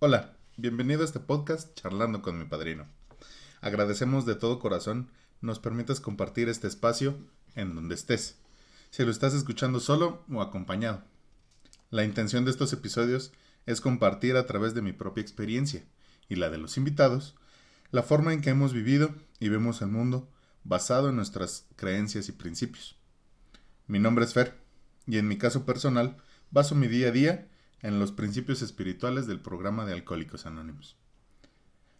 Hola, bienvenido a este podcast Charlando con mi padrino. Agradecemos de todo corazón nos permitas compartir este espacio en donde estés, si lo estás escuchando solo o acompañado. La intención de estos episodios es compartir a través de mi propia experiencia y la de los invitados la forma en que hemos vivido y vemos el mundo basado en nuestras creencias y principios. Mi nombre es Fer y en mi caso personal baso mi día a día en los principios espirituales del programa de Alcohólicos Anónimos.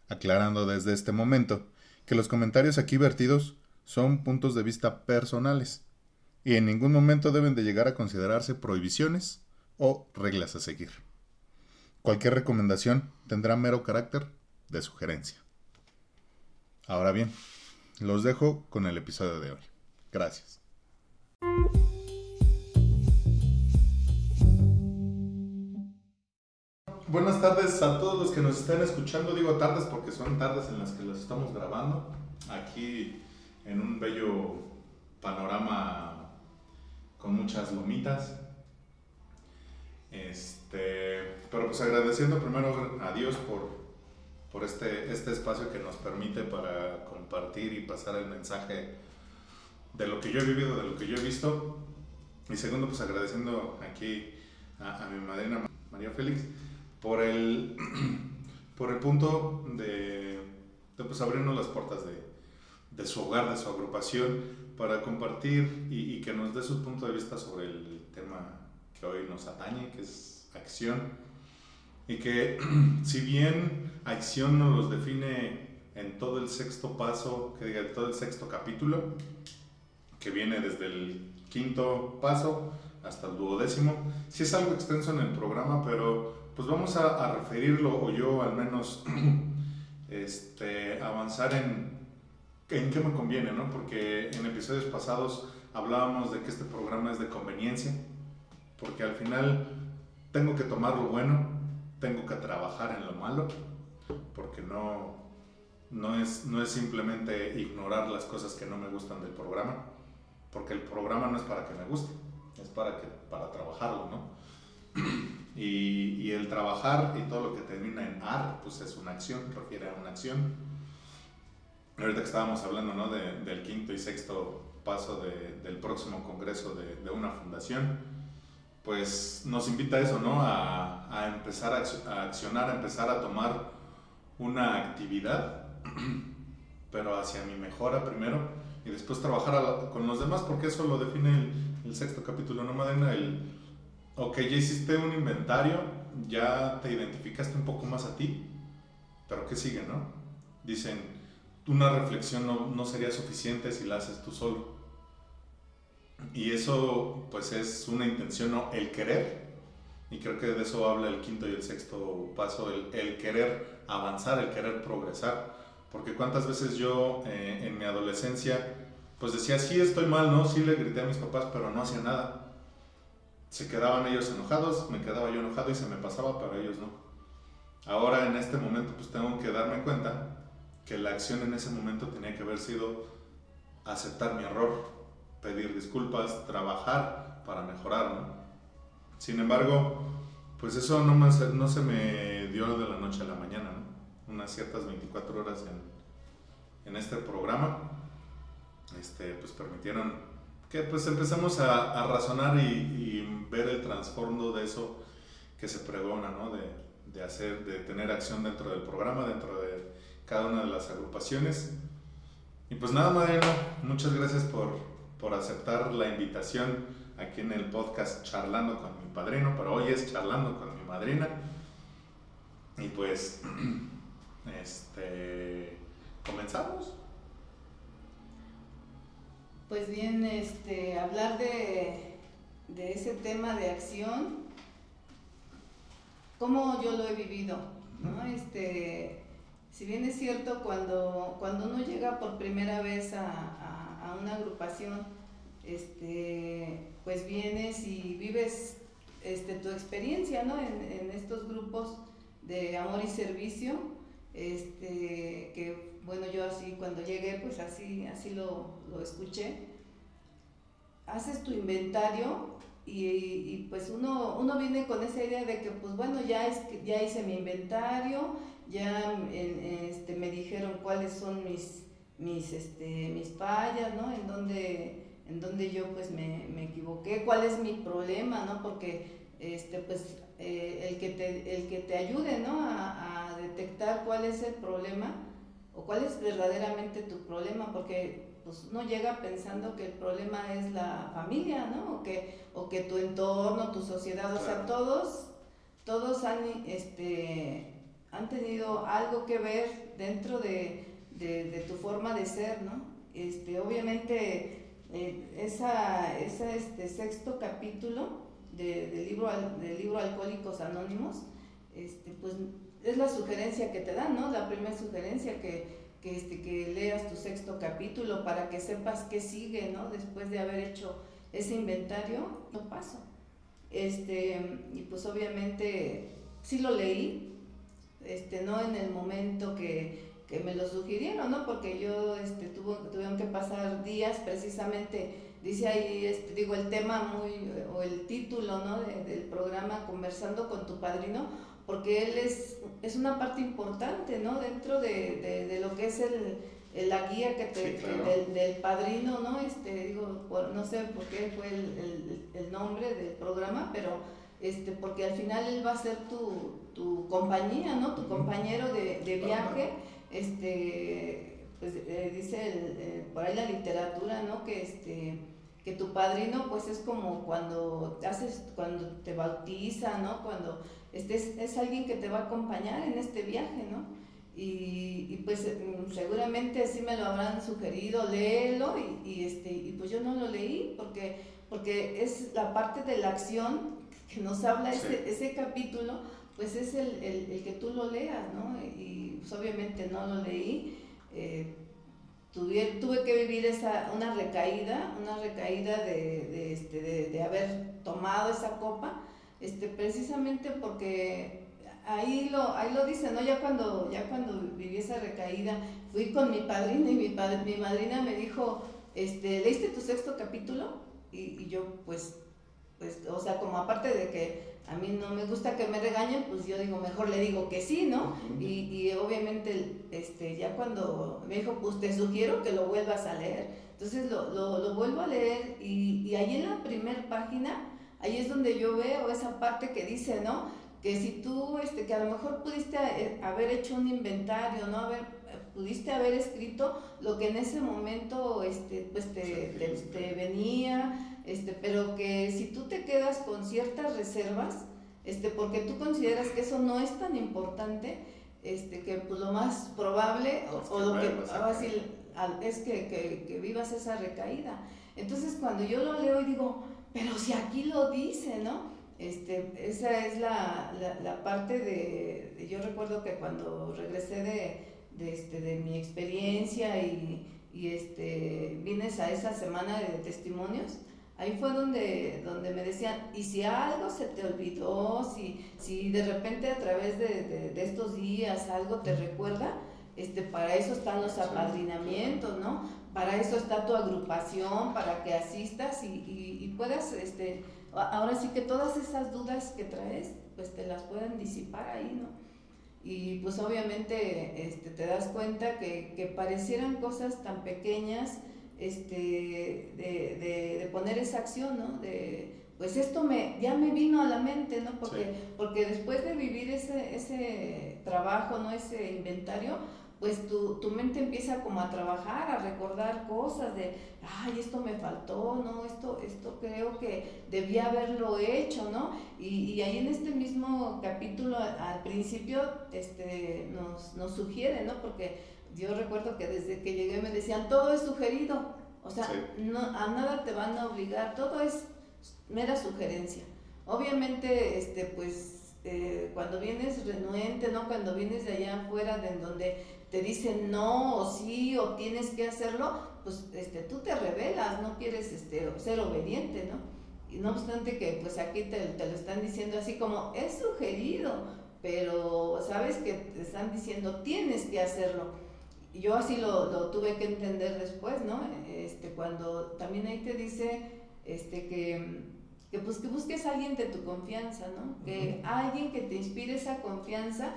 Aclarando desde este momento que los comentarios aquí vertidos son puntos de vista personales y en ningún momento deben de llegar a considerarse prohibiciones o reglas a seguir. Cualquier recomendación tendrá mero carácter de sugerencia. Ahora bien, los dejo con el episodio de hoy. Gracias. Buenas tardes a todos los que nos están escuchando. Digo tardes porque son tardes en las que los estamos grabando. Aquí en un bello panorama con muchas lomitas. Este, pero pues agradeciendo primero a Dios por, por este, este espacio que nos permite para compartir y pasar el mensaje de lo que yo he vivido, de lo que yo he visto. Y segundo, pues agradeciendo aquí a, a mi madrina María Félix por el, por el punto de, de pues, abrirnos las puertas de, de, su hogar, de su agrupación, para compartir y, y, que nos dé su punto de vista sobre el tema que hoy nos atañe, que es acción. Y que si bien acción nos los define en todo el sexto paso, que diga, todo el sexto capítulo, que viene desde el quinto paso hasta el duodécimo, sí es algo extenso en el programa, pero pues vamos a, referirlo, o yo al menos, este, avanzar en, en qué me conviene, ¿no? Porque en episodios pasados hablábamos de que este programa es de conveniencia, porque al final tengo que tomar lo bueno, tengo que trabajar en lo malo, porque no, no, es, no es simplemente ignorar las cosas que no me gustan del programa, porque el programa no es para que me guste, es para, que, para trabajarlo, ¿no? Y, y, el trabajar y todo lo que termina en ar, pues es una acción, refiere a una acción. Ahorita que estábamos hablando ¿no? de, del quinto y sexto paso de, del próximo congreso de, de, una fundación, pues nos invita a eso, ¿no? A, a empezar a accionar, a empezar a tomar una actividad, pero hacia mi mejora primero y después trabajar a, con los demás, porque eso lo define el, el sexto capítulo, ¿no, Madena? El, ok, ya hiciste un inventario, ya te identificaste un poco más a ti, pero ¿qué sigue, no? Dicen, una reflexión no, no sería suficiente si la haces tú solo. Y eso pues es una intención, ¿no? El querer. Y creo que de eso habla el quinto y el sexto paso, el, el querer avanzar, el querer progresar. Porque cuántas veces yo eh, en mi adolescencia pues decía, sí estoy mal, ¿no? Sí le grité a mis papás, pero no hacía nada se quedaban ellos enojados, me quedaba yo enojado y se me pasaba, pero ellos no. Ahora en este momento pues tengo que darme cuenta que la acción en ese momento tenía que haber sido aceptar mi error, pedir disculpas, trabajar para mejorar. Sin embargo, pues eso no, me, no se me dio de la noche a la mañana, unas ciertas 24 horas en, en este programa, este, pues permitieron que pues empezamos a, razonar y, ver el trasfondo de eso que se pregona, ¿no? De, hacer, de tener acción dentro del programa, dentro de cada una de las agrupaciones. Y pues nada, Mariano, muchas gracias por, por aceptar la invitación aquí en el podcast Charlando con mi padrino, pero hoy es Charlando con mi madrina. Y pues, este, comenzamos. Pues bien, este, hablar de, de ese tema de acción, cómo yo lo he vivido, ¿no? Este, si bien es cierto, cuando, cuando uno llega por primera vez a, a, una agrupación, este, pues vienes y vives este, tu experiencia ¿no? en, en, estos grupos de amor y servicio, este, que bueno, yo así cuando llegué, pues así, así lo, lo escuché. Haces tu inventario y, pues uno, uno viene con esa idea de que pues bueno, ya, es, ya hice mi inventario, ya este, me dijeron cuáles son mis, mis, este, mis fallas, ¿no? En donde, en donde yo pues me, me equivoqué, cuál es mi problema, ¿no? Porque este, pues eh, el, que te, el que te ayude, ¿no? A, a detectar cuál es el problema o cuál es verdaderamente tu problema, porque pues uno llega pensando que el problema es la familia, ¿no? O que, o que tu entorno, tu sociedad, o sea, todos, todos han, este, han tenido algo que ver dentro de, tu forma de ser, ¿no? Este, obviamente, eh, esa, esa, este sexto capítulo de, del, libro, del libro Alcohólicos Anónimos, este, pues es la sugerencia que te dan, ¿no? La primera sugerencia que este, que leas tu sexto capítulo para que sepas qué sigue, ¿no? Después de haber hecho ese inventario, no paso. Este, y pues obviamente sí lo leí, este, no en el momento que, que me lo sugirieron, ¿no? Porque yo este, tuvo, tuvieron que pasar días precisamente, dice ahí, este, digo, el tema muy, o el título, ¿no? del programa Conversando con tu padrino, porque él es, es una parte importante, ¿no? Dentro de, de, lo que es el, la guía que te, del, padrino, ¿no? Este, digo, no sé por qué fue el, el, nombre del programa, pero este, porque al final él va a ser tu, tu compañía, ¿no? Tu compañero de, de viaje, este, pues eh, dice eh, por ahí la literatura, ¿no? Que este que tu padrino pues es como cuando haces cuando te bautiza, ¿no? Cuando este es, alguien que te va a acompañar en este viaje, ¿no? Y, pues mm, seguramente así me lo habrán sugerido, léelo y, este, y pues yo no lo leí porque, porque es la parte de la acción que nos habla ese, ese capítulo, pues es el, el, que tú lo leas, ¿no? Y pues obviamente no lo leí. Eh, tuve, tuve que vivir esa, una recaída, una recaída de, de, este, de, de haber tomado esa copa este, precisamente porque ahí lo, ahí lo dice, ¿no? Ya cuando, ya cuando viví esa recaída, fui con mi padrino y mi, padre, mi madrina me dijo, este, ¿leíste tu sexto capítulo? Y, y, yo, pues, pues, o sea, como aparte de que a mí no me gusta que me regañen, pues yo digo, mejor le digo que sí, ¿no? Y, y obviamente, este, ya cuando me dijo, pues te sugiero que lo vuelvas a leer. Entonces lo, lo, lo vuelvo a leer y, y ahí en la primera página, ahí es donde yo veo esa parte que dice, ¿no? Que si tú, este, que a lo mejor pudiste eh, haber hecho un inventario, ¿no? Haber, eh, pudiste haber escrito lo que en ese momento, este, pues te, venía, este, pero que si tú te quedas con ciertas reservas, este, porque tú consideras que eso no es tan importante, este, que pues lo más probable o, lo que es que, que, que vivas esa recaída. Entonces cuando yo lo leo y digo, pero si aquí lo dice, ¿no? Este, esa es la, la, parte de, yo recuerdo que cuando regresé de, de, este, de mi experiencia y, y este, vienes a esa semana de testimonios, ahí fue donde, donde me decían, y si algo se te olvidó, si, si de repente a través de, de estos días algo te recuerda, este, para eso están los apadrinamientos, ¿no? Para eso está tu agrupación, para que asistas y, y, puedas, este, ahora sí que todas esas dudas que traes, pues te las pueden disipar ahí, ¿no? Y pues obviamente este, te das cuenta que, que parecieran cosas tan pequeñas, este, de, de, poner esa acción, ¿no? De, pues esto me, ya me vino a la mente, ¿no? Porque, porque después de vivir ese, ese trabajo, ¿no? Ese inventario, pues tu, tu, mente empieza como a trabajar, a recordar cosas de, ay, esto me faltó, ¿no? Esto, esto creo que debía haberlo hecho, ¿no? Y, y ahí en este mismo capítulo al principio este, nos, nos sugiere, ¿no? Porque yo recuerdo que desde que llegué me decían, todo es sugerido, o sea, no, a nada te van a obligar, todo es mera sugerencia. Obviamente, este, pues, eh, cuando vienes renuente, ¿no? Cuando vienes de allá afuera, de donde te dicen no o sí o tienes que hacerlo, pues este, tú te rebelas, no quieres este, ser obediente, ¿no? Y no obstante que pues aquí te, te lo están diciendo así como es sugerido, pero sabes que te están diciendo tienes que hacerlo. Y yo así lo, lo, tuve que entender después, ¿no? Este, cuando también ahí te dice este, que, que pues que busques a alguien de tu confianza, ¿no? Que alguien que te inspire esa confianza,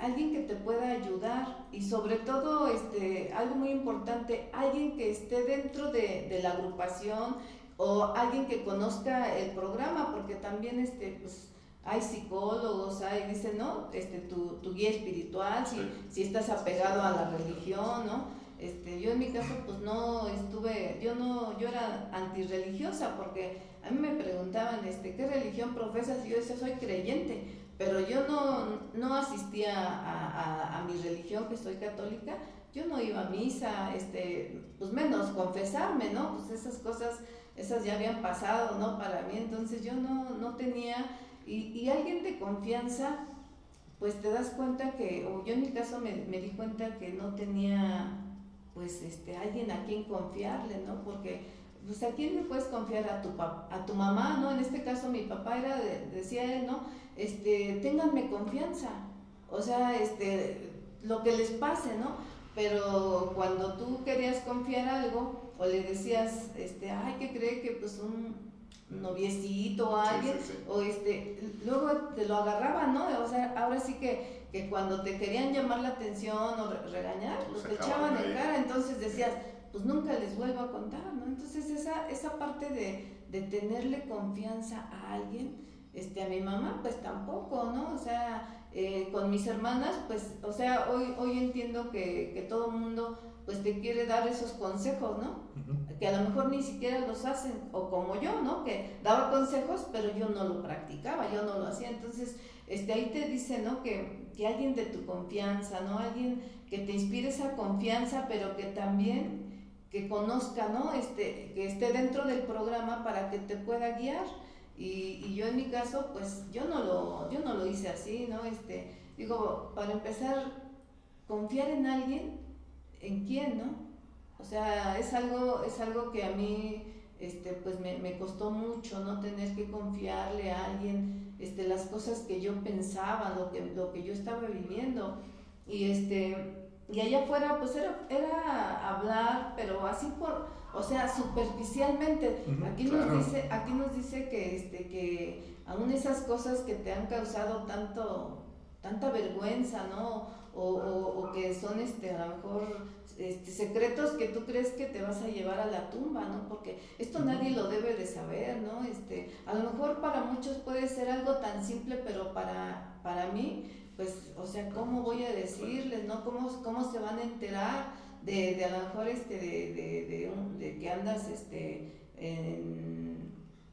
alguien que te pueda ayudar y sobre todo, este, algo muy importante, alguien que esté dentro de, de la agrupación o alguien que conozca el programa, porque también, este, pues, hay psicólogos, hay, dicen, ¿no? Este, tu, tu guía espiritual, si, si estás apegado a la religión, ¿no? Este, yo en mi caso pues no estuve, yo no, yo era antirreligiosa porque a mí me preguntaban, este, ¿qué religión profesas? Y yo decía, soy creyente, pero yo no, no asistía a, a, mi religión, que soy católica, yo no iba a misa, este, pues menos confesarme, ¿no? Pues esas cosas, esas ya habían pasado, ¿no? Para mí, entonces yo no, no tenía, y, y alguien de confianza, pues te das cuenta que, o yo en mi caso me, me di cuenta que no tenía pues este, alguien a quien confiarle, ¿no? Porque, pues a quién le puedes confiar a tu, a tu mamá, ¿no? En este caso mi papá era, decía él, ¿no? Este, ténganme confianza, o sea, este, lo que les pase, ¿no? Pero cuando tú querías confiar algo, o le decías, este, ay, ¿qué cree que pues un noviecito o alguien, o este, luego te lo agarraban, ¿no? O sea, ahora sí que que cuando te querían llamar la atención o regañar, pues te echaban en cara, entonces decías, pues nunca les vuelvo a contar, ¿no? Entonces esa, esa parte de, de tenerle confianza a alguien, este, a mi mamá, pues tampoco, ¿no? O sea, eh, con mis hermanas, pues, o sea, hoy, hoy entiendo que, que todo mundo, pues, te quiere dar esos consejos, ¿no? Que a lo mejor ni siquiera los hacen, o como yo, ¿no? Que daba consejos, pero yo no lo practicaba, yo no lo hacía, entonces, este, ahí te dice, ¿no? Que que alguien de tu confianza, ¿no? Alguien que te inspire esa confianza, pero que también que conozca, ¿no? Este, que esté dentro del programa para que te pueda guiar. Y, yo en mi caso, pues yo no lo, yo no lo hice así, ¿no? Este, digo, para empezar, confiar en alguien, ¿en quién, no? O sea, es algo, es algo que a mí, este, pues me, me costó mucho, ¿no? Tener que confiarle a alguien este, las cosas que yo pensaba, lo que, lo que yo estaba viviendo. Y, este, y allá afuera, pues era, era hablar, pero así por, o sea, superficialmente. aquí, nos dice, aquí nos dice que, este, que aún esas cosas que te han causado tanto, tanta vergüenza, ¿no? O, o, o que son este, a lo mejor este, secretos que tú crees que te vas a llevar a la tumba, ¿no? Porque esto nadie lo debe de saber, ¿no? Este, a lo mejor para muchos puede ser algo tan simple, pero para, para mí, pues, o sea, ¿cómo voy a decirles, ¿no? ¿Cómo, cómo se van a enterar de, de a lo mejor este, de, de, de, que andas, este,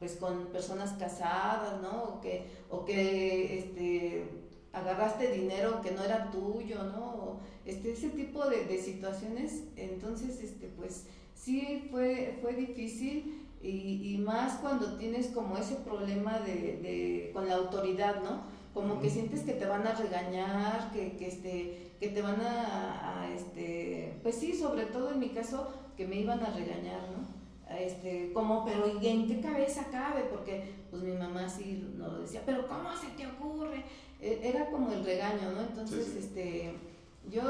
pues con personas casadas, ¿no? O que, o que, este, agarraste dinero que no era tuyo, ¿no? Este, ese tipo de, de, situaciones, entonces, este, pues sí fue, fue difícil y, y, más cuando tienes como ese problema de, de con la autoridad, ¿no? Como que sientes que te van a regañar, que, que, este, que te van a, a, este, pues sí, sobre todo en mi caso, que me iban a regañar, ¿no? Este, como, pero ¿en qué cabeza cabe? Porque pues mi mamá sí nos decía, pero ¿cómo se te ocurre? E, era como el regaño, ¿no? Entonces, este, yo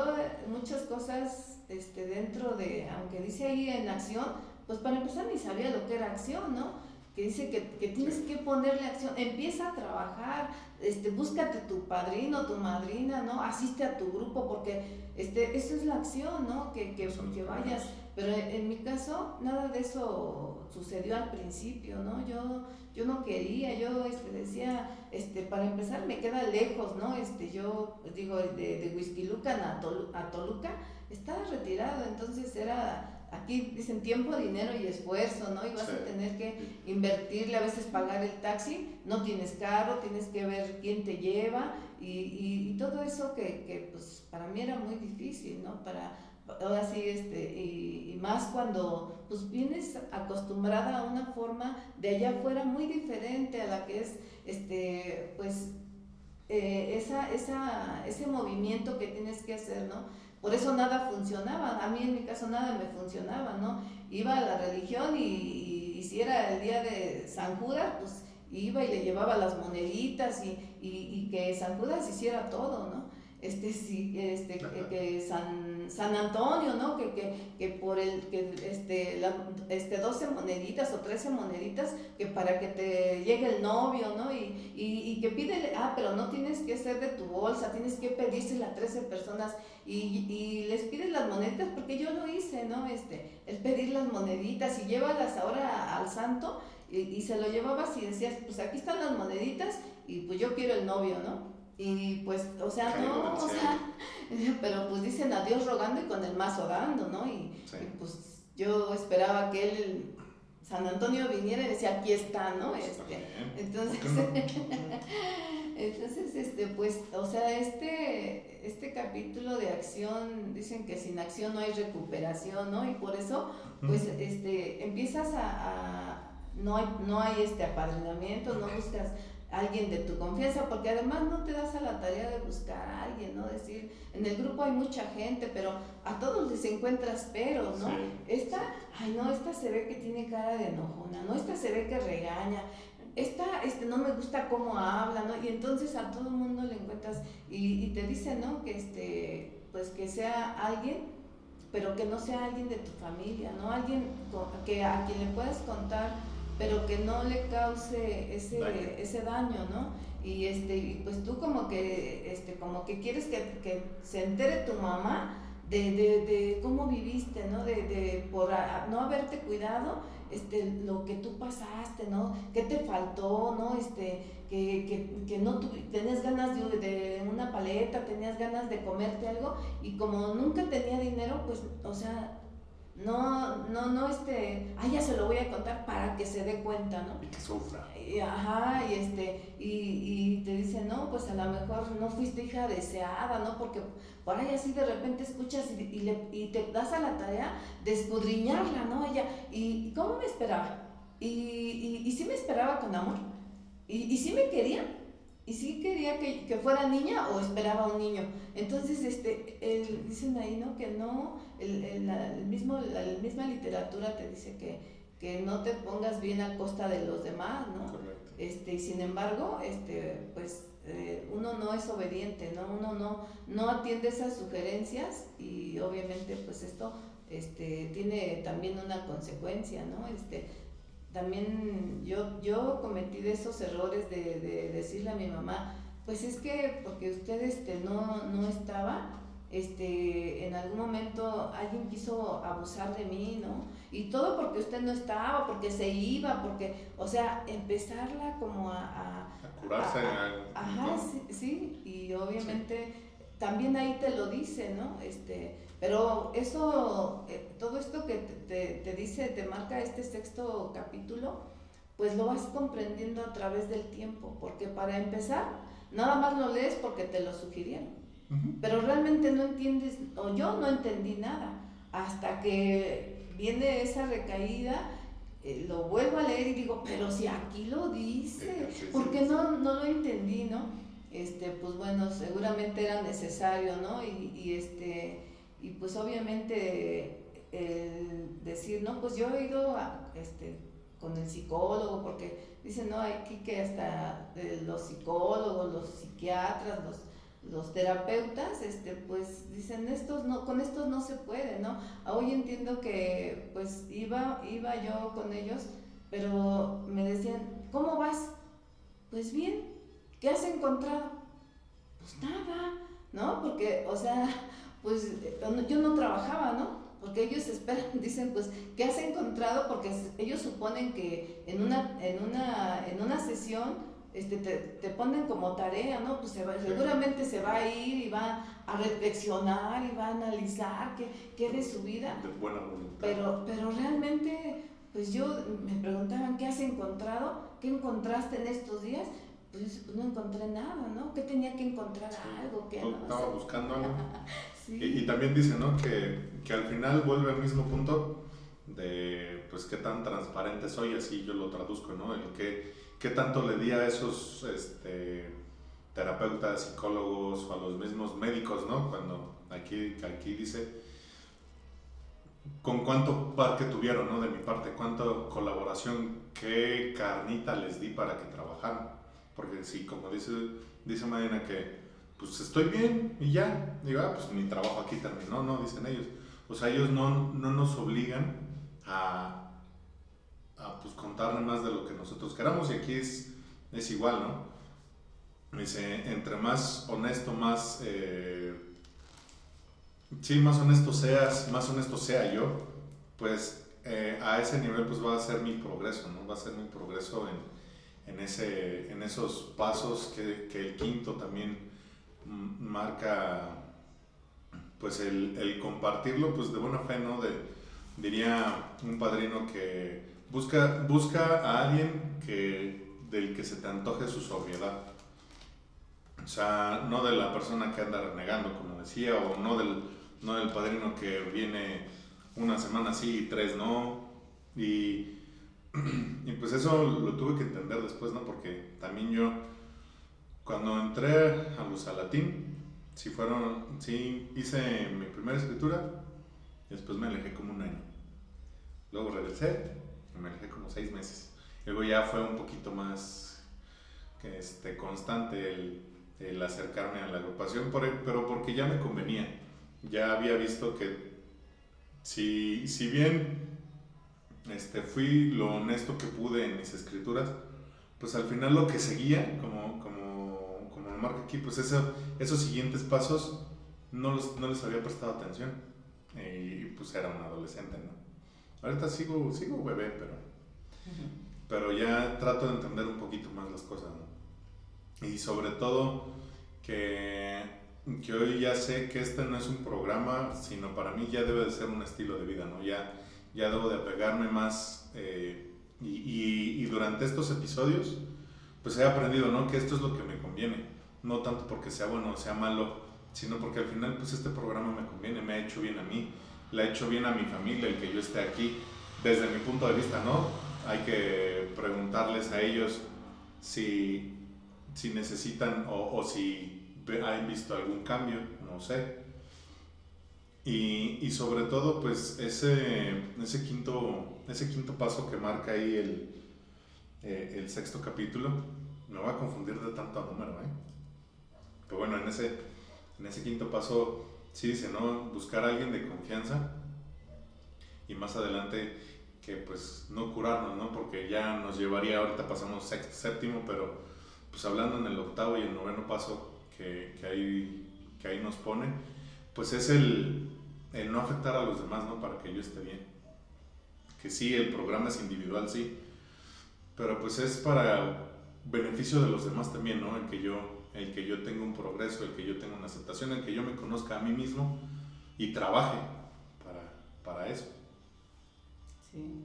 muchas cosas este, dentro de, aunque dice ahí en acción, pues para empezar ni sabía lo que era acción, ¿no? Que dice que, que tienes que ponerle acción, empieza a trabajar, este, búscate tu padrino, tu madrina, ¿no? Asiste a tu grupo, porque este, eso es la acción, ¿no? Que, que, que vayas. Pero en mi caso, nada de eso sucedió al principio, ¿no? Yo, yo no quería, yo este, decía, este, para empezar me queda lejos, ¿no? Este, yo digo, de, de Huizquilucan a, a Toluca, estaba retirado, entonces era, aquí dicen tiempo, dinero y esfuerzo, ¿no? Y vas a tener que invertirle, a veces pagar el taxi, no tienes carro, tienes que ver quién te lleva y, y, y todo eso que, que, pues para mí era muy difícil, ¿no? Para ahora sí, este, y, más cuando pues vienes acostumbrada a una forma de allá afuera muy diferente a la que es, este, pues, eh, esa, esa, ese movimiento que tienes que hacer, ¿no? Por eso nada funcionaba, a mí en mi caso nada me funcionaba, ¿no? Iba a la religión y, y, si era el día de San Judas, pues iba y le llevaba las moneditas y, y, y que San Judas hiciera todo, ¿no? este, sí, este, que, San, San, Antonio, ¿no? Que, que, que por el, que este, la, este, 12 moneditas o 13 moneditas, que para que te llegue el novio, ¿no? Y, y, y que pide, ah, pero no tienes que ser de tu bolsa, tienes que pedírsela a 13 personas y, y les pides las moneditas, porque yo lo hice, ¿no? Este, el pedir las moneditas y llévalas ahora al santo y, y se lo llevabas y decías, pues aquí están las moneditas y pues yo quiero el novio, ¿no? Y pues, o sea, no, o sea, pero pues dicen a Dios rogando y con el mazo dando, ¿no? Y, pues yo esperaba que él, San Antonio viniera y decía, aquí está, ¿no? Este, entonces, entonces, este, pues, o sea, este, este capítulo de acción, dicen que sin acción no hay recuperación, ¿no? Y por eso, pues, este, empiezas a, a no hay, no hay este apadrinamiento, no buscas alguien de tu confianza, porque además no te das a la tarea de buscar a alguien, ¿no? Decir, en el grupo hay mucha gente, pero a todos les encuentras peros, ¿no? Esta, ay no, esta se ve que tiene cara de enojona, ¿no? Esta se ve que regaña, esta, este, no me gusta cómo habla, ¿no? Y entonces a todo el mundo le encuentras, y, y te dicen, ¿no? Que este, pues que sea alguien, pero que no sea alguien de tu familia, ¿no? Alguien que a quien le puedas contar pero que no le cause ese daño, ese daño ¿no? Y, este, y pues tú como que, este, como que quieres que, que se entere tu mamá de, de, de cómo viviste, ¿no? De, de por no haberte cuidado, este, lo que tú pasaste, ¿no? ¿Qué te faltó, ¿no? Este, que, que, que no tenías ganas de, de, una paleta, tenías ganas de comerte algo y como nunca tenía dinero, pues, o sea, no, no, este, ay, ya se lo voy a contar para que se dé cuenta, ¿no? Y que sufra. Y, ajá, y este, y, y te dicen, no, pues a lo mejor no fuiste hija deseada, ¿no? Porque por ahí así de repente escuchas y, y, le, y te das a la tarea de escudriñarla, ¿no? Ella, y ¿cómo me esperaba? Y, y, y sí me esperaba con amor. Y, y sí me quería, y sí quería que, que, fuera niña o esperaba un niño. Entonces, este, el, dicen ahí, ¿no? Que no, el, el, mismo, la, misma literatura te dice que, que, no te pongas bien a costa de los demás, ¿no? Correcto. Este, y sin embargo, este, pues eh, uno no es obediente, ¿no? Uno no, no atiende esas sugerencias y obviamente pues esto este, tiene también una consecuencia, ¿no? Este, también yo, yo cometí de esos errores de, de, decirle a mi mamá, pues es que porque usted este, no, no estaba, este, en algún momento alguien quiso abusar de mí, ¿no? Y todo porque usted no estaba, porque se iba, porque, o sea, empezarla como a... A, a curarse a, Ajá, sí, sí, y obviamente también ahí te lo dice, ¿no? Este, pero eso, eh, todo esto que te, te, dice, te marca este sexto capítulo, pues lo vas comprendiendo a través del tiempo, porque para empezar, nada más lo lees porque te lo sugirieron, pero realmente no entiendes, o yo no entendí nada, hasta que viene esa recaída, eh, lo vuelvo a leer y digo, pero si aquí lo dice, porque no, no lo entendí, ¿no? Este, pues bueno, seguramente era necesario, ¿no? Y, y este y pues obviamente el decir, no, pues yo he ido este, con el psicólogo, porque dicen, no, aquí que hasta los psicólogos, los psiquiatras, los, los terapeutas, este, pues dicen, estos no, con estos no se puede, ¿no? Hoy entiendo que pues iba, iba yo con ellos, pero me decían, ¿cómo vas? Pues bien, ¿qué has encontrado? Pues nada, ¿no? Porque, o sea, pues yo no trabajaba, ¿no? Porque ellos esperan, dicen, pues, ¿qué has encontrado? Porque ellos suponen que en una, en una, en una sesión este, te, te ponen como tarea, ¿no? Pues seguramente se va a ir y va a reflexionar y va a analizar qué, qué de su vida. De buena voluntad. Pero, pero realmente, pues yo me preguntaban, ¿qué has encontrado? ¿Qué encontraste en estos días? Pues, pues no encontré nada, ¿no? ¿Qué tenía que encontrar algo? que no, estaba buscando algo. Y, también dice, ¿no? Que, que, al final vuelve al mismo punto de, pues, qué tan transparente soy, así yo lo traduzco, ¿no? El que, qué tanto le di a esos este, terapeutas, psicólogos o a los mismos médicos, ¿no? Cuando aquí, aquí dice, con cuánto parque tuvieron, ¿no? De mi parte, cuánta colaboración, qué carnita les di para que trabajaran. Porque sí, como dice, dice Mariana, que pues estoy bien y ya. Digo, ah, pues mi trabajo aquí terminó, ¿no? Dicen ellos. O sea, ellos no, no nos obligan a, a pues, contarle más de lo que nosotros queramos y aquí es, es igual, ¿no? Dice, entre más honesto, más... Eh, sí, más honesto seas, más honesto sea yo, pues eh, a ese nivel pues va a ser mi progreso, ¿no? Va a ser mi progreso en, en, ese, en esos pasos que, que el quinto también marca pues el, compartirlo pues de buena fe, ¿no? De, diría un padrino que busca, busca a alguien que, del que se te antoje su sobriedad. O sea, no de la persona que anda renegando, como decía, o no del, no del padrino que viene una semana sí y tres no. Y, y pues eso lo tuve que entender después, ¿no? Porque también yo, cuando entré a los latín, sí fueron, sí hice mi primera escritura y después me alejé como un año. Luego regresé y me alejé como seis meses. Luego ya fue un poquito más este, constante el, acercarme a la agrupación, pero porque ya me convenía. Ya había visto que si, si bien este, fui lo honesto que pude en mis escrituras, pues al final lo que seguía, como, como marca aquí, pues eso, esos siguientes pasos no, los, no les había prestado atención. Y pues era un adolescente, ¿no? Ahorita sigo, sigo bebé, pero, pero ya trato de entender un poquito más las cosas, ¿no? Y sobre todo que, que hoy ya sé que este no es un programa, sino para mí ya debe de ser un estilo de vida, ¿no? Ya, ya debo de apegarme más eh, y, y, y, durante estos episodios pues he aprendido, ¿no? Que esto es lo que me conviene, no tanto porque sea bueno o sea malo, sino porque al final pues este programa me conviene, me ha hecho bien a mí, le ha hecho bien a mi familia el que yo esté aquí, desde mi punto de vista, ¿no? Hay que preguntarles a ellos si, si necesitan o, si han visto algún cambio, no sé. Y, y, sobre todo, pues ese, ese, quinto, ese quinto paso que marca ahí el, eh, el sexto capítulo, me va a confundir de tanto número, ¿eh? Pero bueno, en ese, en ese quinto paso sí dice, ¿no? Buscar a alguien de confianza y más adelante que pues no curarnos, ¿no? Porque ya nos llevaría, ahorita pasamos sexto, séptimo, pero pues hablando en el octavo y el noveno paso que, que, ahí, que ahí nos pone, pues es el, el no afectar a los demás, ¿no? Para que yo esté bien. Que sí, el programa es individual, sí, pero pues es para beneficio de los demás también, ¿no? El que yo el que yo tenga un progreso, el que yo tenga una aceptación, el que yo me conozca a mí mismo y trabaje para, para eso. Sí,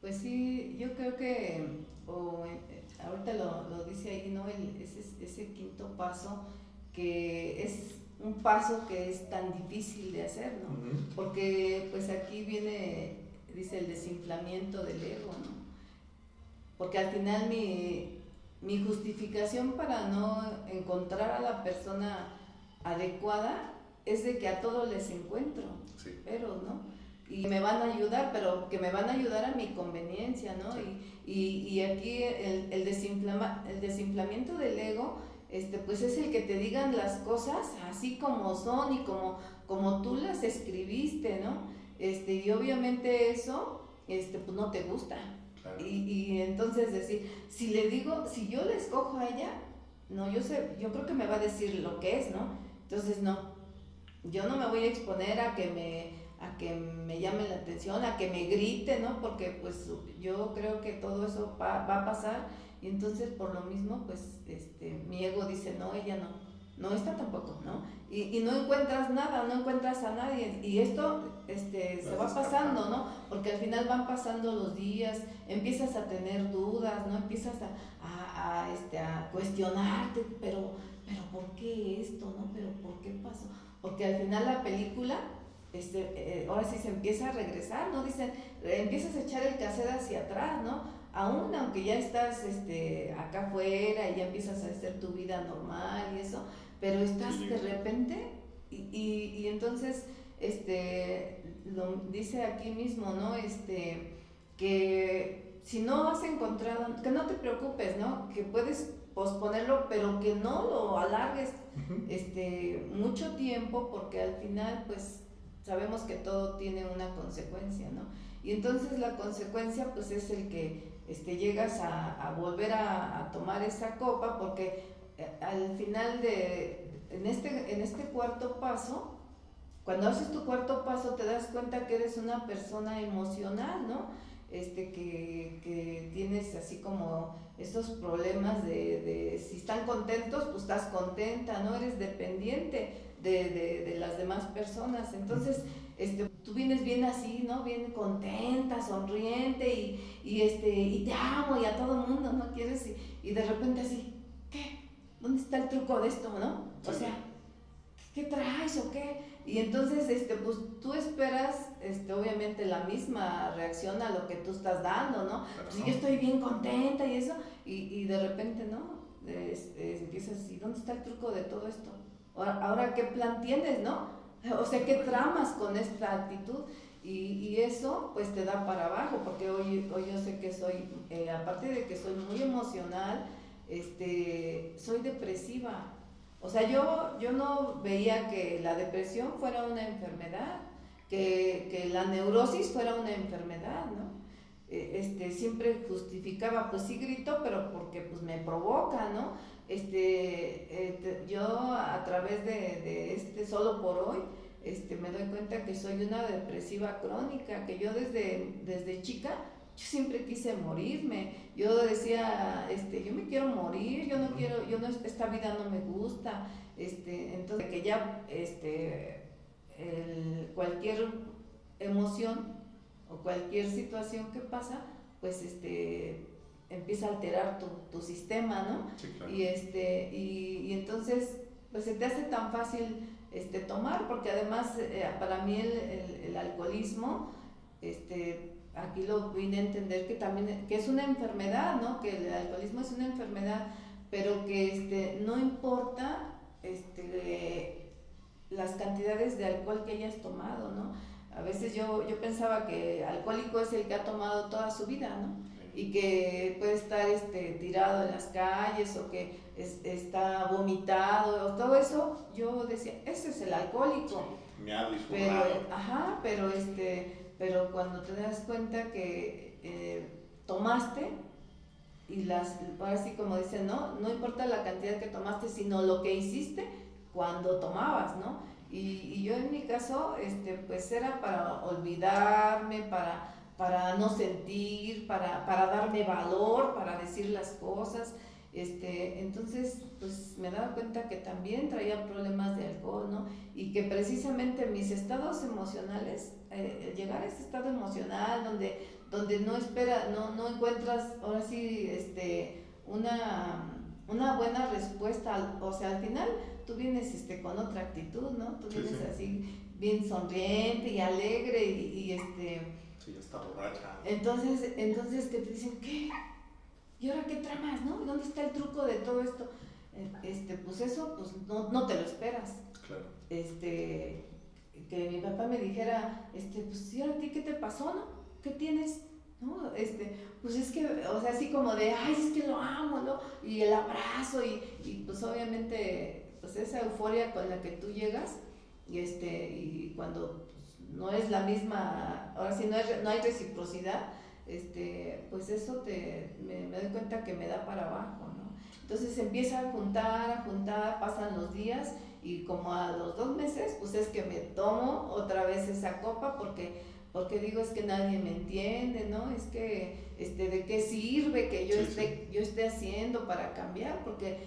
pues sí, yo creo que, o, eh, ahorita lo, lo, dice ahí, ¿no? El, ese, ese quinto paso, que es un paso que es tan difícil de hacer, ¿no? Uh -huh. Porque pues aquí viene, dice, el desinflamiento del ego, ¿no? Porque al final mi, mi justificación para no encontrar a la persona adecuada es de que a todos les encuentro, sí. pero, ¿no? Y me van a ayudar, pero que me van a ayudar a mi conveniencia, ¿no? Sí. Y, y, y, aquí el, el, desinflama, el desinflamiento del ego, este, pues es el que te digan las cosas así como son y como, como tú las escribiste, ¿no? Este, y obviamente eso, este, pues no te gusta, y, y, entonces decir, si le digo, si yo le escojo a ella, no, yo sé, yo creo que me va a decir lo que es, ¿no? Entonces no, yo no me voy a exponer a que me, a que me llame la atención, a que me grite, ¿no? Porque pues yo creo que todo eso va, va a pasar y entonces por lo mismo, pues este, mi ego dice, no, ella no, no, esta tampoco, ¿no? Y, y, no encuentras nada, no encuentras a nadie. Y esto este, se va pasando, ¿no? Porque al final van pasando los días, empiezas a tener dudas, ¿no? Empiezas a, a, a, este, a cuestionarte, pero, pero ¿por qué esto, no? Pero ¿por qué pasó? Porque al final la película, este, eh, ahora sí se empieza a regresar, ¿no? Dicen, empiezas a echar el cassette hacia atrás, ¿no? Aún aunque ya estás este, acá afuera y ya empiezas a hacer tu vida normal y eso, pero estás de repente y, y, y, entonces este lo dice aquí mismo no este que si no has encontrado que no te preocupes no que puedes posponerlo, pero que no lo alargues este, mucho tiempo, porque al final, pues, sabemos que todo tiene una consecuencia, ¿no? Y entonces la consecuencia, pues, es el que este, llegas a, volver a, tomar esa copa, porque al final de, en este, en este cuarto paso, cuando haces tu cuarto paso te das cuenta que eres una persona emocional, ¿no? Este, que, que tienes así como estos problemas de, de, si están contentos, pues estás contenta, ¿no? Eres dependiente de, de, de las demás personas. Entonces, este, tú vienes bien así, ¿no? Bien contenta, sonriente y, y, este, y te amo y a todo el mundo, ¿no? Quieres y, y, de repente así, ¿qué? ¿Dónde está el truco de esto, no? O sea, ¿qué traes o qué? Y entonces, este, pues tú esperas, este, obviamente, la misma reacción a lo que tú estás dando, ¿no? Si pues, yo estoy bien contenta y eso, y, y de repente, ¿no? Este, empiezas así, ¿dónde está el truco de todo esto? Ahora, ahora, ¿qué plan tienes, no? O sea, ¿qué tramas con esta actitud? Y, y eso, pues, te da para abajo, porque hoy, hoy yo sé que soy, eh, aparte de que soy muy emocional, este, soy depresiva, o sea, yo, yo no veía que la depresión fuera una enfermedad, que, que la neurosis fuera una enfermedad, ¿no? E, este, siempre justificaba, pues sí grito, pero porque pues me provoca, ¿no? Este, eh, yo a través de, de, este solo por hoy, este, me doy cuenta que soy una depresiva crónica, que yo desde, desde chica yo siempre quise morirme. Yo decía, este, yo me quiero morir, yo no quiero, yo no, esta vida no me gusta. Este, entonces, que ya este, cualquier emoción o cualquier situación que pasa, pues este, empieza a alterar tu, tu sistema, ¿no? Y, este, y, y, entonces, pues se te hace tan fácil este, tomar, porque además eh, para mí el, el, el alcoholismo, este, aquí lo vine a entender que también que es una enfermedad, ¿no? Que el alcoholismo es una enfermedad, pero que este, no importa este, las cantidades de alcohol que hayas tomado, ¿no? A veces yo, yo pensaba que alcohólico es el que ha tomado toda su vida, ¿no? Y que puede estar este, tirado en las calles o que está vomitado, o todo eso, yo decía, ese es el alcohólico. me ha pero, Ajá, pero este pero cuando te das cuenta que eh, tomaste, y las, ahora sí como dicen, ¿no? No importa la cantidad que tomaste, sino lo que hiciste cuando tomabas, ¿no? Y, y yo en mi caso, este, pues era para olvidarme, para, para no sentir, para, para darme valor, para decir las cosas. Este, entonces, pues me daba cuenta que también traía problemas de alcohol, ¿no? Y que precisamente mis estados emocionales, eh, llegar a ese estado emocional donde, donde no espera, no, no encuentras ahora sí este, una, una buena respuesta, o sea, al final tú vienes este, con otra actitud, ¿no? Tú vienes así bien sonriente y alegre y, y este... Sí, está borracha. Entonces, entonces que te dicen, ¿qué? ¿Y ahora qué tramas, no? ¿Dónde está el truco de todo esto? Eh, este, pues eso, pues no, no te lo esperas. Claro. Este, que mi papá me dijera, este, pues, ¿y ahora a ti qué te pasó, no? ¿Qué tienes? ¿No? Este, pues es que, o sea, así como de, ay, es que lo amo, ¿no? Y el abrazo y, y pues obviamente, pues esa euforia con la que tú llegas y este, y cuando pues, no es la misma, ahora sí no, no hay reciprocidad, este, pues eso te, me, doy cuenta que me da para abajo, ¿no? Entonces empieza a juntar, a juntar, pasan los días y como a los dos meses, pues es que me tomo otra vez esa copa porque, porque digo es que nadie me entiende, ¿no? Es que, este, ¿de qué sirve que yo, esté, yo esté haciendo para cambiar? Porque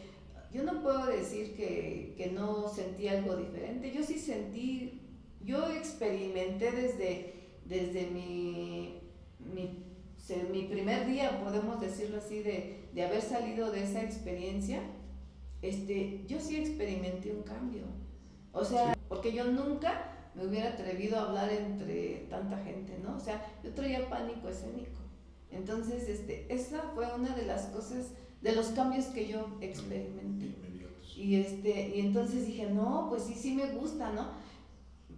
yo no puedo decir que, que no sentí algo diferente, yo sí sentí, yo experimenté desde, desde mi, mi mi primer día, podemos decirlo así, de, de, haber salido de esa experiencia, este, yo sí experimenté un cambio. O sea, porque yo nunca me hubiera atrevido a hablar entre tanta gente, ¿no? O sea, yo traía pánico escénico. Entonces, este, esa fue una de las cosas, de los cambios que yo experimenté. Y, este, y entonces dije, no, pues sí, sí me gusta, ¿no?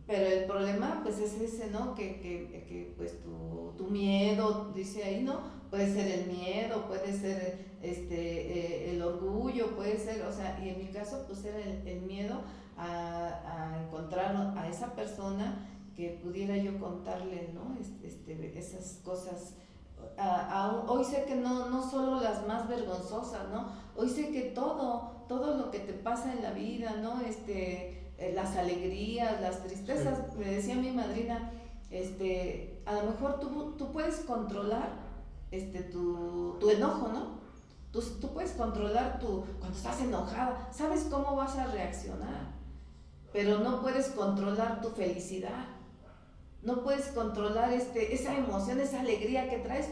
Pero el problema pues es ese, ¿no? Que, que, que pues tu, tu, miedo, dice ahí, ¿no? Puede ser el miedo, puede ser este, eh, el orgullo, puede ser, o sea, y en mi caso pues era el, el miedo a, a, encontrar a esa persona que pudiera yo contarle, ¿no? Este, esas cosas. hoy sé que no, no solo las más vergonzosas, ¿no? Hoy sé que todo, todo lo que te pasa en la vida, ¿no? Este, eh, las alegrías, las tristezas. Me decía mi madrina, este, a lo mejor tú, tú puedes controlar este, tu, tu enojo, ¿no? Tú, tú, puedes controlar tu, cuando estás enojada, sabes cómo vas a reaccionar, pero no puedes controlar tu felicidad, no puedes controlar este, esa emoción, esa alegría que traes,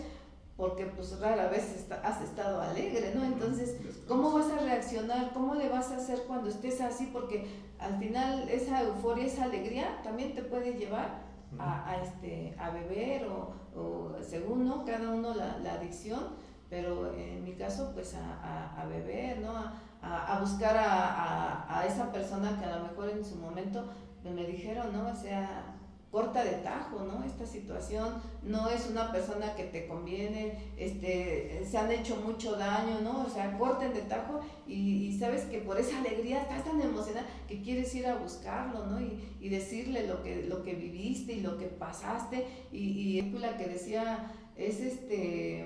porque pues rara vez has estado alegre, ¿no? Entonces, ¿cómo vas a reaccionar? ¿Cómo le vas a hacer cuando estés así? Porque al final esa euforia, esa alegría también te puede llevar a, este, a beber o, o, según, ¿no? Cada uno la, la, adicción, pero en mi caso, pues a, a beber, ¿no? A, buscar a, esa persona que a lo mejor en su momento me dijeron, ¿no? O sea, corta de tajo, ¿no? Esta situación no es una persona que te conviene, este, se han hecho mucho daño, ¿no? O sea, corten de tajo y, sabes que por esa alegría estás tan emocionada que quieres ir a buscarlo, ¿no? Y, y decirle lo que, lo que viviste y lo que pasaste y, y la que decía, es este,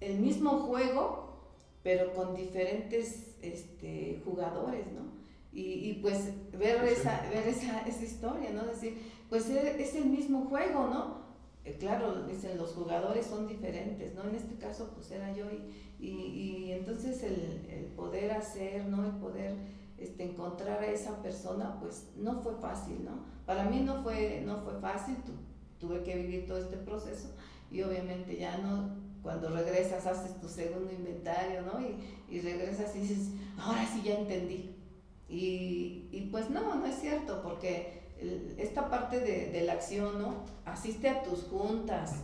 el mismo juego, pero con diferentes este, jugadores, ¿no? Y, y, pues ver, esa, ver esa, esa historia, ¿no? Decir, pues e, es el mismo juego, ¿no? Eh, claro, dicen, los jugadores son diferentes, ¿no? En este caso, pues era yo y, y, entonces el, poder hacer, ¿no? El poder este, encontrar a esa persona, pues no fue fácil, ¿no? Para mí no fue, no fue fácil, tuve que vivir todo este proceso y obviamente ya no, cuando regresas haces tu segundo inventario, ¿no? Y, y regresas y dices, ahora sí ya entendí. Y, y pues no, no es cierto, porque esta parte de, de, la acción, ¿no? Asiste a tus juntas,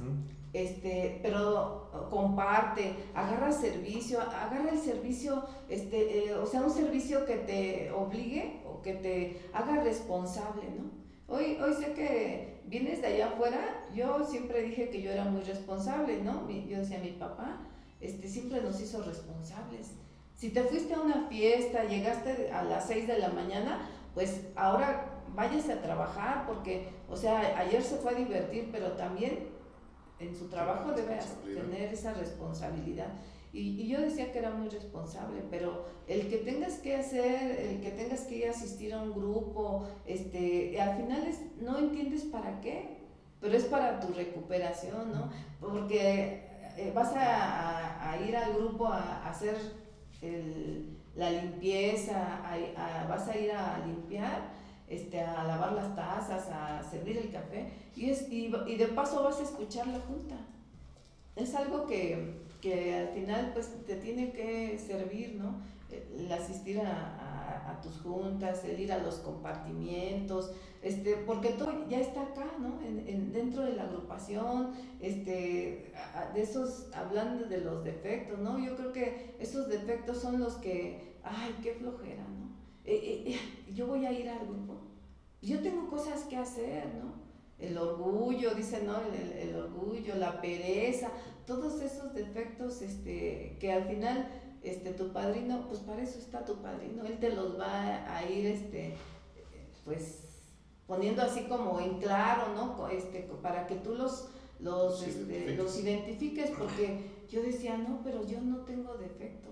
este, pero comparte, agarra servicio, agarra el servicio, este, eh, o sea, un servicio que te obligue o que te haga responsable, ¿no? Hoy, hoy sé que vienes de allá afuera, yo siempre dije que yo era muy responsable, ¿no? Yo decía, mi papá este, siempre nos hizo responsables. Si te fuiste a una fiesta, llegaste a las 6 de la mañana, pues ahora váyase a trabajar, porque, o sea, ayer se fue a divertir, pero también en su trabajo debe tener esa responsabilidad. Y, y, yo decía que era muy responsable, pero el que tengas que hacer, el que tengas que ir a asistir a un grupo, este, al final es, no entiendes para qué, pero es para tu recuperación, ¿no? Porque eh, vas a, a, ir al grupo a, hacer el, la limpieza, vas a ir a limpiar este, a lavar las tazas, a servir el café, y, es, y, de paso vas a escuchar la junta. Es algo que, que, al final pues te tiene que servir, ¿no? El asistir a, a, tus juntas, el ir a los compartimientos, este, porque todo ya está acá, ¿no? En, dentro de la agrupación, este, de esos, hablando de los defectos, ¿no? Yo creo que esos defectos son los que, ay, qué flojera, ¿no? Eh, eh, eh, yo voy a ir al grupo. Yo tengo cosas que hacer, ¿no? El orgullo, dice, ¿no? El, orgullo, la pereza, todos esos defectos este, que al final este, tu padrino, pues para eso está tu padrino, él te los va a ir, este, pues, poniendo así como en claro, ¿no? Este, para que tú los, los, este, los identifiques, porque yo decía, no, pero yo no tengo defectos, ¿no?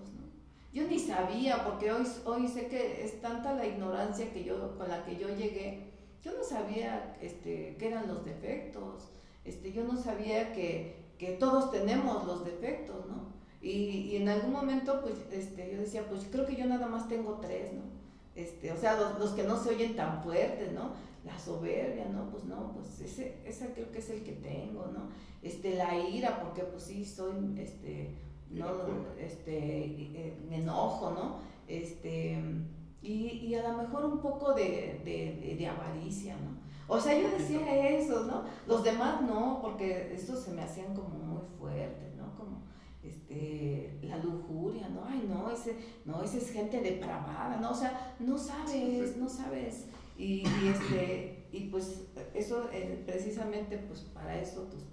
Yo ni sabía, porque hoy, hoy sé que es tanta la ignorancia que yo, con la que yo llegué, yo no sabía este, qué eran los defectos, este, yo no sabía que, que todos tenemos los defectos, ¿no? Y, y, en algún momento, pues, este, yo decía, pues creo que yo nada más tengo tres, ¿no? Este, o sea, los, los que no se oyen tan fuertes, ¿no? La soberbia, ¿no? Pues no, pues ese, ese creo que es el que tengo, ¿no? Este, la ira, porque pues sí, soy, este, ¿no? Este, eh, me enojo, ¿no? Este, y, y a lo mejor un poco de, de, de, avaricia, ¿no? O sea, yo decía eso, ¿no? Los demás no, porque estos se me hacían como muy fuertes, ¿no? Como este, la lujuria, ¿no? Ay, no, ese, no, ese es gente depravada, ¿no? O sea, no sabes, no sabes Y, este, y pues eso eh, precisamente pues para eso tus,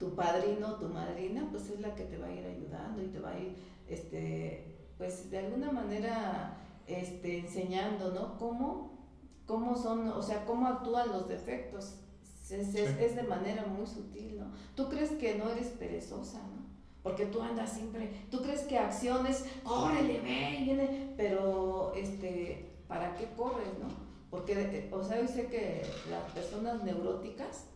tu padrino, tu madrina, pues es la que te va a ir ayudando y te va a ir, este, pues de alguna manera este, enseñando, ¿no? Cómo, cómo son, o sea, cómo actúan los defectos. Es, es, de manera muy sutil, ¿no? Tú crees que no eres perezosa, ¿no? Porque tú andas siempre, tú crees que acciones, córrele, ve, viene, pero, este, ¿para qué corres, no? Porque, o sea, yo sé que las personas neuróticas,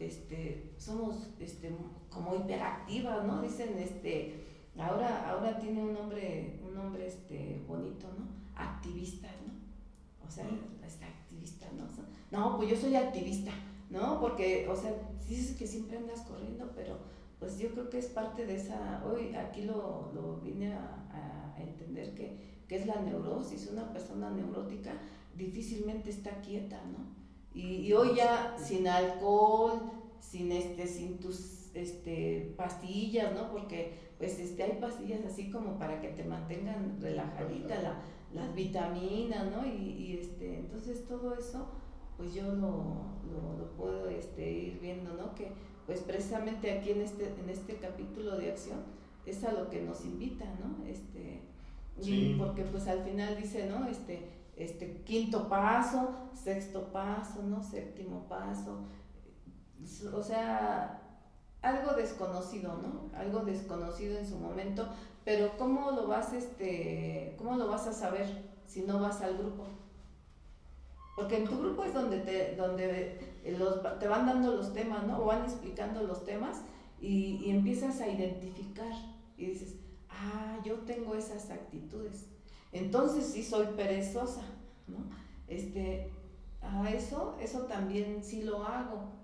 este, somos, este, como hiperactivas, ¿no? Dicen, este, ahora, ahora tiene un nombre, un nombre, este, bonito, ¿no? Activista, ¿no? O sea, está activista, ¿no? No, pues yo soy activista, ¿no? Porque, o sea, dices que siempre andas corriendo, pero pues yo creo que es parte de esa, hoy aquí lo, lo vine a, a entender que, que, es la neurosis, una persona neurótica difícilmente está quieta, ¿no? Y, y hoy ya sin alcohol, sin, este, sin tus este, pastillas, ¿no? Porque pues este, hay pastillas así como para que te mantengan relajadita, la, las vitaminas, ¿no? Y, y, este, entonces todo eso, pues yo lo, lo, lo puedo este, ir viendo, ¿no? Que pues precisamente aquí en este, en este capítulo de acción es a lo que nos invita, ¿no? Este, y porque pues al final dice, ¿no? Este, este quinto paso, sexto paso, ¿no? Séptimo paso, o sea, algo desconocido, ¿no? Algo desconocido en su momento, pero ¿cómo lo vas, este, cómo lo vas a saber si no vas al grupo? Porque en tu grupo es donde te, donde los, te van dando los temas, ¿no? O van explicando los temas y, y empiezas a identificar y dices, ah, yo tengo esas actitudes. Entonces sí soy perezosa, ¿no? Este, a eso, eso también sí lo hago.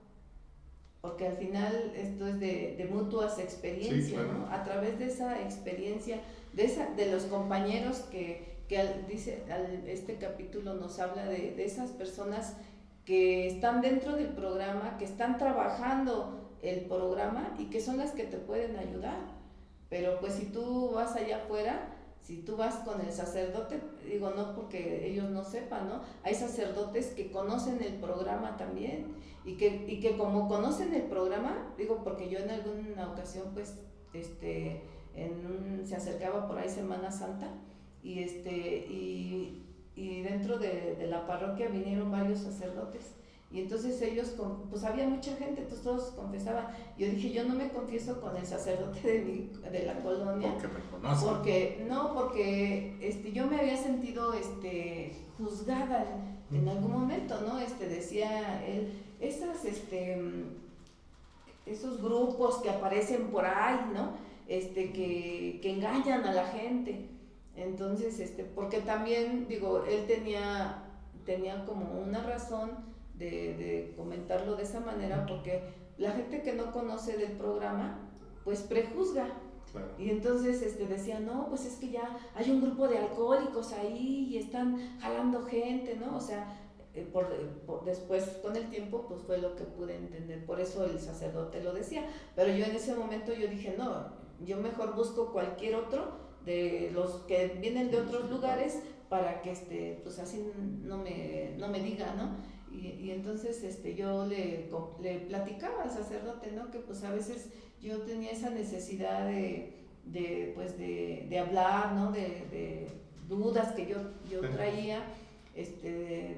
Porque al final esto es de, de mutuas experiencias, ¿no? A través de esa experiencia, de, esa, de los compañeros que, que dice, este capítulo nos habla de, de esas personas que están dentro del programa, que están trabajando el programa y que son las que te pueden ayudar. Pero pues si tú vas allá afuera, si tú vas con el sacerdote, digo no porque ellos no sepan, ¿no? Hay sacerdotes que conocen el programa también y que, y que como conocen el programa, digo porque yo en alguna ocasión pues este, en se acercaba por ahí Semana Santa y, este, y y dentro de, de, la parroquia vinieron varios sacerdotes. Y entonces ellos, pues había mucha gente, entonces todos confesaban. Yo dije, yo no me confieso con el sacerdote de, mi, de la colonia. Porque me conocen. Porque, no, porque este, yo me había sentido este, juzgada en, algún momento, ¿no? Este, decía él, esas, este, esos grupos que aparecen por ahí, ¿no? Este, que, que engañan a la gente. Entonces, este, porque también, digo, él tenía, tenía como una razón de, de comentarlo de esa manera, porque la gente que no conoce del programa, pues prejuzga. Y entonces este, decía, no, pues es que ya hay un grupo de alcohólicos ahí y están jalando gente, ¿no? O sea, eh, por, por, después con el tiempo pues fue lo que pude entender, por eso el sacerdote lo decía, pero yo en ese momento yo dije, no, yo mejor busco cualquier otro de los que vienen de otros lugares para que este, pues así no me, no me diga, ¿no? Y, y entonces este, yo le, le platicaba al sacerdote, ¿no? Que pues a veces yo tenía esa necesidad de, de pues de, de hablar, ¿no? De, de, dudas que yo, yo traía, este,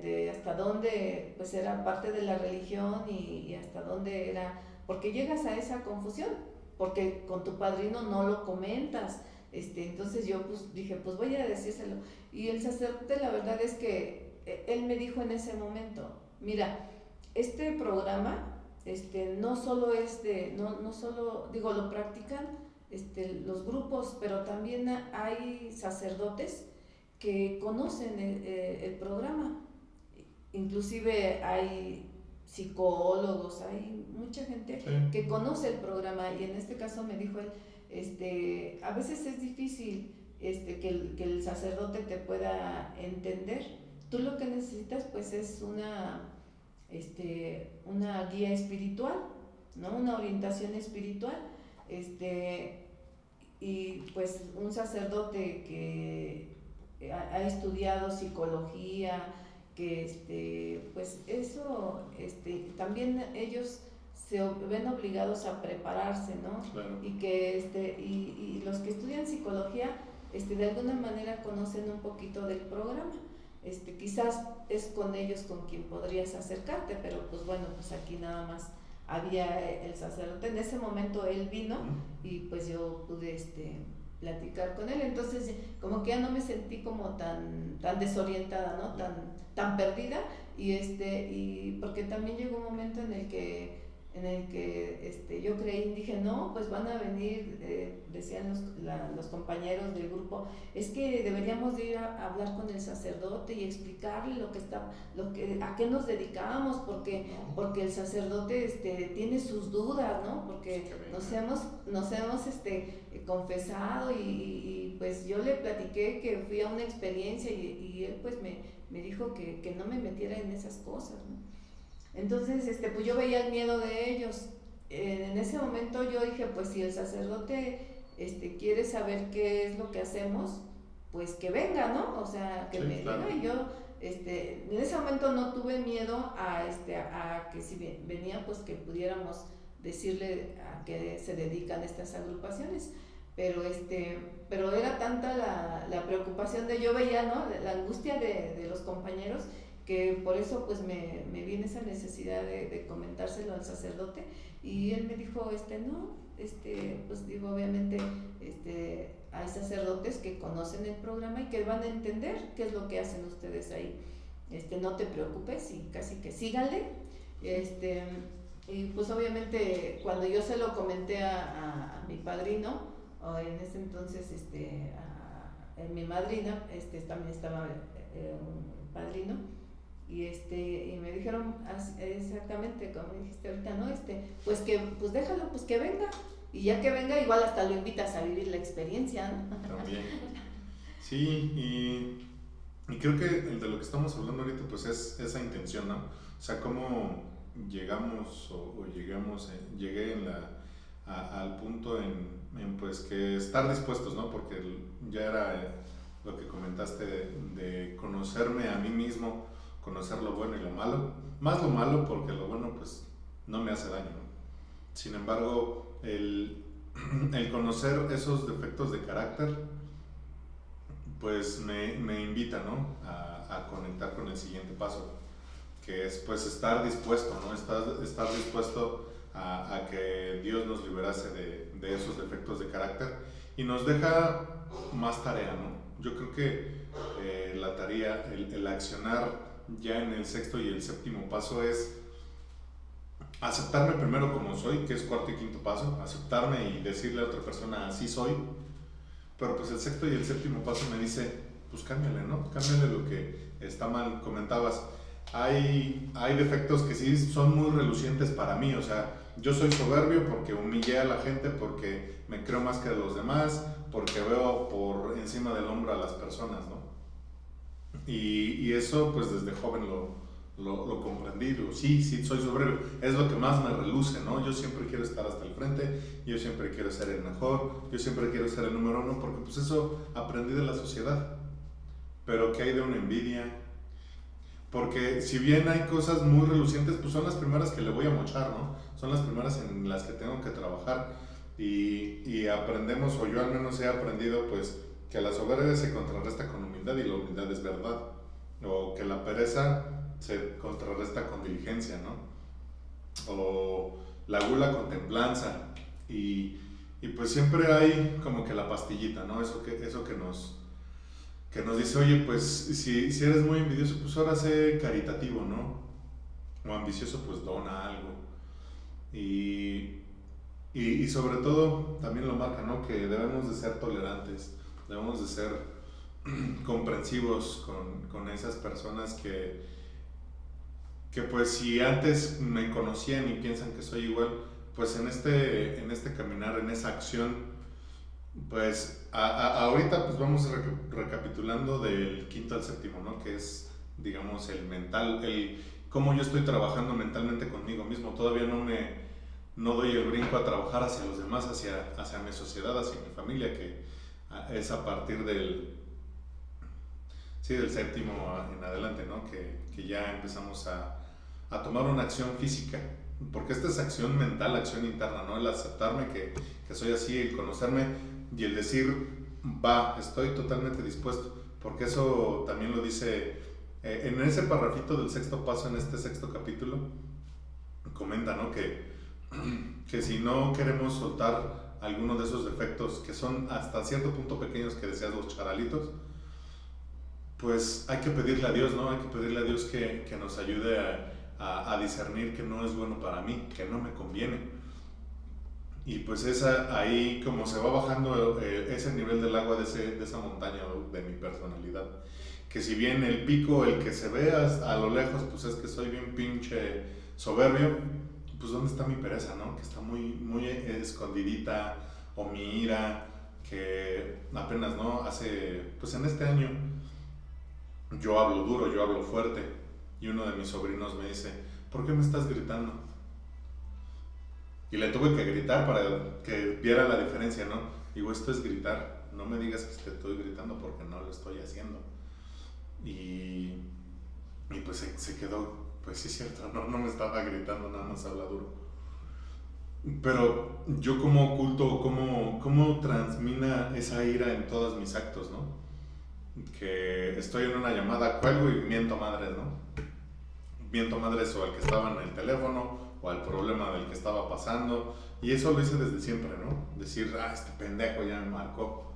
de, hasta dónde pues era parte de la religión y, y hasta dónde era, porque llegas a esa confusión, porque con tu padrino no lo comentas, este, entonces yo pues dije, pues voy a decírselo. Y el sacerdote la verdad es que él me dijo en ese momento, mira, este programa este, no solo es de, no, no solo, digo, lo practican este, los grupos, pero también hay sacerdotes que conocen el, eh, el programa. Inclusive hay psicólogos, hay mucha gente que conoce el programa y en este caso me dijo él, este, a veces es difícil este, que, el, que el sacerdote te pueda entender. Tú lo que necesitas pues es una, este, una guía espiritual, ¿no? una orientación espiritual. Este, y pues un sacerdote que ha, ha estudiado psicología, que este, pues eso, este, también ellos se ven obligados a prepararse, ¿no? Y que este, y, y, los que estudian psicología, este, de alguna manera conocen un poquito del programa. Este, quizás es con ellos con quien podrías acercarte, pero pues bueno, pues aquí nada más había el sacerdote. En ese momento él vino y pues yo pude este, platicar con él. Entonces, como que ya no me sentí como tan, tan desorientada, ¿no? Tan, tan perdida. Y este, y porque también llegó un momento en el que en el que este, yo creí, dije, no, pues van a venir, eh, decían los, los, compañeros del grupo, es que deberíamos de ir a, hablar con el sacerdote y explicarle lo que está, lo que, a qué nos dedicamos, porque, porque el sacerdote este, tiene sus dudas, ¿no? Porque nos hemos, nos hemos este, confesado y, pues yo le platiqué que fui a una experiencia y, y él pues me, me dijo que, que no me metiera en esas cosas, ¿no? Entonces, este, pues yo veía el miedo de ellos. en ese momento yo dije, pues si el sacerdote este, quiere saber qué es lo que hacemos, pues que venga, ¿no? O sea, que me diga. Y yo, este, en ese momento no tuve miedo a, este, a, que si venía, pues que pudiéramos decirle a qué se dedican estas agrupaciones. Pero, este, pero era tanta la, la preocupación de, yo veía, ¿no? La angustia de, de los compañeros que por eso pues me, me viene esa necesidad de, comentárselo al sacerdote y él me dijo, este, no, este, pues digo, obviamente este, hay sacerdotes que conocen el programa y que van a entender qué es lo que hacen ustedes ahí. Este, no te preocupes y casi que síganle. Este, y pues obviamente cuando yo se lo comenté a, a, mi padrino, o en ese entonces este, a, mi madrina, este, también estaba eh, un padrino, y este y me dijeron exactamente como dijiste ahorita no este pues que pues déjalo pues que venga. Y ya que venga igual hasta lo invitas a vivir la experiencia ¿no? también. Sí y, y, creo que de lo que estamos hablando ahorita pues es esa intención no o sea cómo llegamos o, llegamos eh, llegué en la al punto en, en, pues que estar dispuestos no porque ya era eh, lo que comentaste de, de conocerme a mí mismo conocer lo bueno y lo malo. Más lo malo porque lo bueno pues no me hace daño. Sin embargo, el, el, conocer esos defectos de carácter pues me, me invita ¿no? a, a, conectar con el siguiente paso, que es pues estar dispuesto, ¿no? estar, estar dispuesto a, a, que Dios nos liberase de, de, esos defectos de carácter y nos deja más tarea. ¿no? Yo creo que eh, la tarea, el, el accionar ya en el sexto y el séptimo paso es aceptarme primero como soy, que es cuarto y quinto paso, aceptarme y decirle a otra persona así soy, pero pues el sexto y el séptimo paso me dice, pues cámbiale, ¿no? Cámbiale lo que está mal, comentabas. Hay, hay defectos que sí son muy relucientes para mí, o sea, yo soy soberbio porque humillé a la gente, porque me creo más que los demás, porque veo por encima del hombro a las personas, ¿no? Y, y eso pues desde joven lo, lo, lo comprendí, digo, sí, sí, soy soberbio, es lo que más me reluce, ¿no? Yo siempre quiero estar hasta el frente, yo siempre quiero ser el mejor, yo siempre quiero ser el número uno, porque pues eso aprendí de la sociedad. Pero ¿qué hay de una envidia? Porque si bien hay cosas muy relucientes, pues son las primeras que le voy a mochar, ¿no? Son las primeras en las que tengo que trabajar. Y, y aprendemos, o yo al menos he aprendido, pues, que la soberbia se contrarresta con humildad y la humildad es verdad, o que la pereza se contrarresta con diligencia, ¿no? O la gula con templanza, y, y pues siempre hay como que la pastillita, ¿no? Eso que, eso que nos que nos dice, oye, pues si, si eres muy envidioso, pues ahora sé caritativo, ¿no? O ambicioso, pues dona algo. Y, y, y, sobre todo, también lo marca, ¿no? Que debemos de ser tolerantes debemos de ser comprensivos con, con, esas personas que, que pues si antes me conocían y piensan que soy igual, pues en este, en este caminar, en esa acción, pues a, ahorita pues vamos recapitulando del quinto al séptimo, ¿no? Que es, digamos, el mental, el cómo yo estoy trabajando mentalmente conmigo mismo. Todavía no me, no doy el brinco a trabajar hacia los demás, hacia, hacia mi sociedad, hacia mi familia, que es a partir del sí, del séptimo en adelante, ¿no? Que, que ya empezamos a, a, tomar una acción física, porque esta es acción mental, acción interna, ¿no? El aceptarme que, que soy así, el conocerme y el decir, va, estoy totalmente dispuesto, porque eso también lo dice eh, en ese parrafito del sexto paso, en este sexto capítulo, comenta, ¿no? Que, que si no queremos soltar alguno de esos defectos que son hasta cierto punto pequeños que decías los charalitos, pues hay que pedirle a Dios, ¿no? Hay que pedirle a Dios que, que nos ayude a, a, discernir que no es bueno para mí, que no me conviene. Y pues esa, ahí como se va bajando eh, ese nivel del agua de, ese, de esa montaña de mi personalidad. Que si bien el pico, el que se ve a, a lo lejos, pues es que soy bien pinche soberbio, pues dónde está mi pereza, ¿no? Que está muy, muy escondidita, o mi ira, que apenas, ¿no? Hace, pues en este año yo hablo duro, yo hablo fuerte, y uno de mis sobrinos me dice, ¿por qué me estás gritando? Y le tuve que gritar para que viera la diferencia, ¿no? Digo, esto es gritar, no me digas que te estoy gritando porque no lo estoy haciendo. Y, y pues se quedó pues sí cierto, no, no me estaba gritando, nada más habla duro. Pero yo como oculto, ¿cómo, cómo transmina esa ira en todos mis actos, no? Que estoy en una llamada, cuelgo y miento madres, ¿no? Miento madres o al que estaba en el teléfono o al problema del que estaba pasando. Y eso lo hice desde siempre, ¿no? Decir, ah, este pendejo ya me marcó.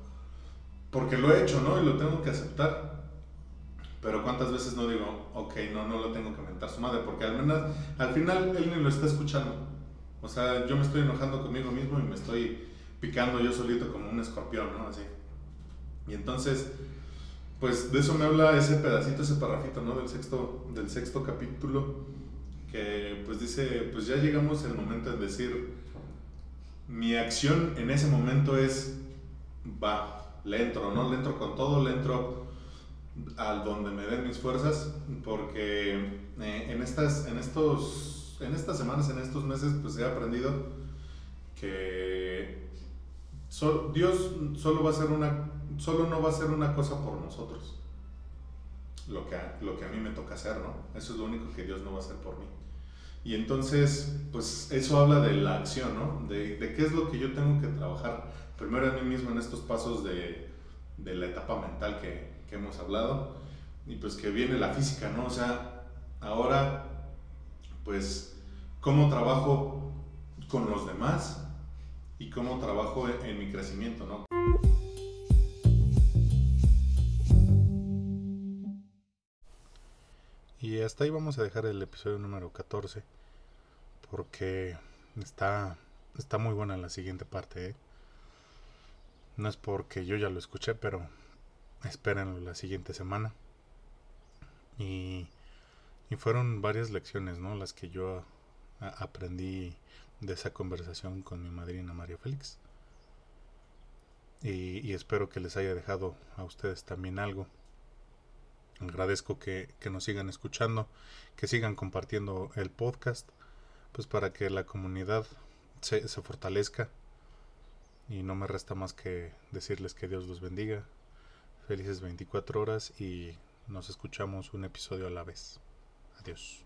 Porque lo he hecho, ¿no? Y lo tengo que aceptar. Pero cuántas veces no digo, ok, no, no lo tengo que mentar su madre, porque al menos al final él ni lo está escuchando. O sea, yo me estoy enojando conmigo mismo y me estoy picando yo solito como un escorpión, ¿no? Así. Y entonces, pues de eso me habla ese pedacito, ese parrafito, ¿no? Del sexto, del sexto capítulo, que pues dice, pues ya llegamos el momento de decir, mi acción en ese momento es, va, le entro, ¿no? Le entro con todo, le entro al donde me den mis fuerzas, porque eh, en, estas, en, estos, en estas semanas, en estos meses, pues he aprendido que Dios solo va a ser una, solo no va a ser una cosa por nosotros, lo que, lo que a mí me toca hacer, ¿no? Eso es lo único que Dios no va a hacer por mí. Y entonces, pues eso habla de la acción, ¿no? De, de qué es lo que yo tengo que trabajar primero en mí mismo en estos pasos de, de la etapa mental que, hemos hablado, y pues que viene la física, ¿no? O sea, ahora, pues, cómo trabajo con los demás y cómo trabajo en, mi crecimiento, ¿no? Y hasta ahí vamos a dejar el episodio número 14, porque está, está muy buena la siguiente parte, ¿eh? No es porque yo ya lo escuché, pero espérenlo la siguiente semana. Y, y fueron varias lecciones, ¿no? Las que yo aprendí de esa conversación con mi madrina María Félix. Y, y, espero que les haya dejado a ustedes también algo. Agradezco que, que, nos sigan escuchando, que sigan compartiendo el podcast, pues para que la comunidad se, se fortalezca. Y no me resta más que decirles que Dios los bendiga, Felices 24 horas y nos escuchamos un episodio a la vez. Adiós.